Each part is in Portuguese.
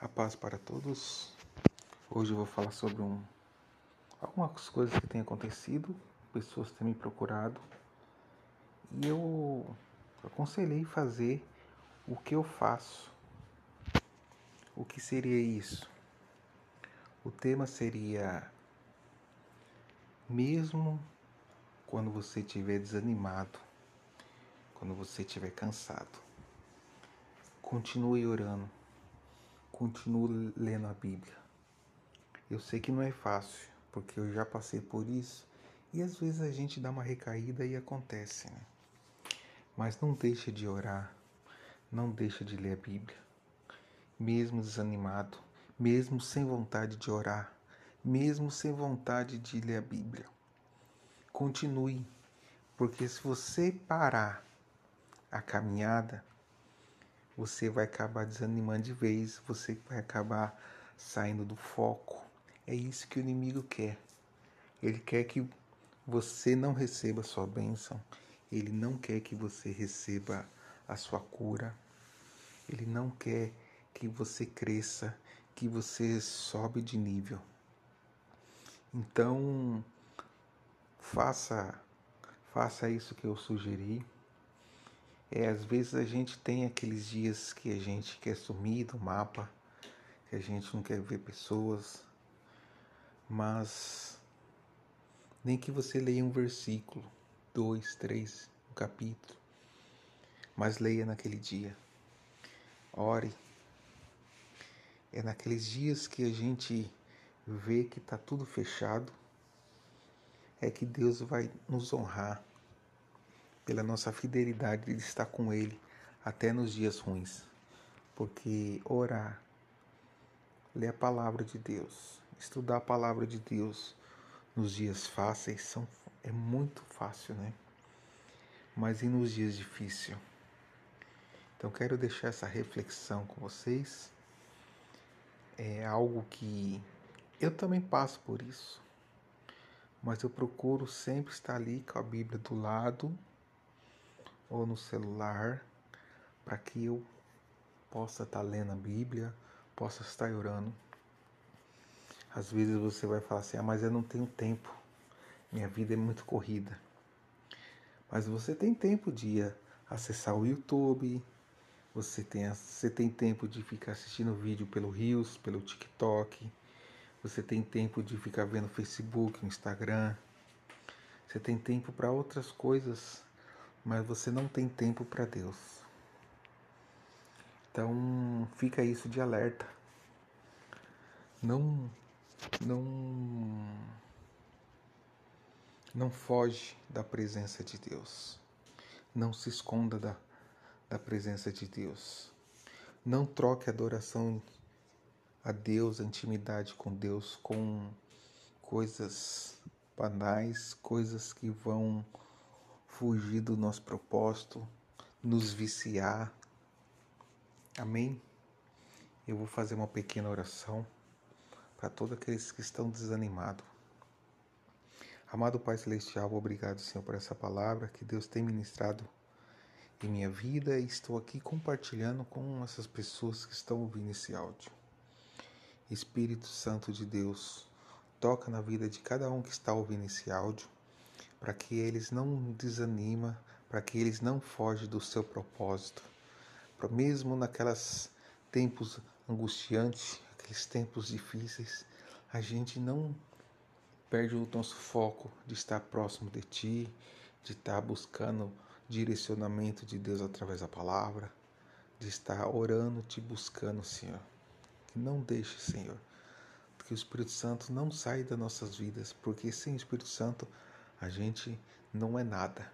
A paz para todos. Hoje eu vou falar sobre um, algumas coisas que têm acontecido, pessoas têm me procurado e eu aconselhei fazer o que eu faço. O que seria isso? O tema seria mesmo quando você estiver desanimado, quando você estiver cansado, continue orando continuo lendo a Bíblia. Eu sei que não é fácil, porque eu já passei por isso e às vezes a gente dá uma recaída e acontece, né? Mas não deixa de orar, não deixa de ler a Bíblia. Mesmo desanimado, mesmo sem vontade de orar, mesmo sem vontade de ler a Bíblia. Continue, porque se você parar a caminhada, você vai acabar desanimando de vez, você vai acabar saindo do foco. É isso que o inimigo quer. Ele quer que você não receba a sua bênção, ele não quer que você receba a sua cura, ele não quer que você cresça, que você sobe de nível. Então, faça faça isso que eu sugeri. É, às vezes a gente tem aqueles dias que a gente quer sumir do mapa, que a gente não quer ver pessoas, mas nem que você leia um versículo, dois, três, um capítulo, mas leia naquele dia. Ore. É naqueles dias que a gente vê que está tudo fechado, é que Deus vai nos honrar pela nossa fidelidade de estar com Ele até nos dias ruins. Porque orar, ler a palavra de Deus, estudar a palavra de Deus nos dias fáceis são, é muito fácil, né? Mas e nos dias difíceis? Então quero deixar essa reflexão com vocês. É algo que eu também passo por isso. Mas eu procuro sempre estar ali com a Bíblia do lado ou no celular, para que eu possa estar tá lendo a Bíblia, possa estar orando. Às vezes você vai falar assim: ah, mas eu não tenho tempo, minha vida é muito corrida. Mas você tem tempo de acessar o YouTube, você tem, você tem tempo de ficar assistindo vídeo pelo Reels, pelo TikTok, você tem tempo de ficar vendo Facebook, Instagram, você tem tempo para outras coisas mas você não tem tempo para Deus. Então fica isso de alerta. Não não não foge da presença de Deus. Não se esconda da, da presença de Deus. Não troque a adoração a Deus, a intimidade com Deus com coisas banais, coisas que vão fugir do nosso propósito, nos viciar. Amém? Eu vou fazer uma pequena oração para todos aqueles que estão desanimados. Amado Pai Celestial, obrigado, Senhor, por essa palavra que Deus tem ministrado em minha vida e estou aqui compartilhando com essas pessoas que estão ouvindo esse áudio. Espírito Santo de Deus, toca na vida de cada um que está ouvindo esse áudio para que eles não desanima, para que eles não fogem do seu propósito. Mesmo naquelas tempos angustiantes, aqueles tempos difíceis, a gente não perde o nosso foco de estar próximo de ti, de estar buscando direcionamento de Deus através da palavra, de estar orando, te buscando, Senhor. Que não deixe, Senhor, que o Espírito Santo não saia das nossas vidas, porque sem o Espírito Santo a gente não é nada.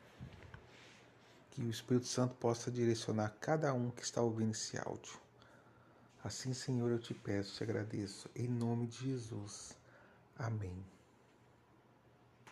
Que o Espírito Santo possa direcionar cada um que está ouvindo esse áudio. Assim, Senhor, eu te peço, te agradeço, em nome de Jesus. Amém.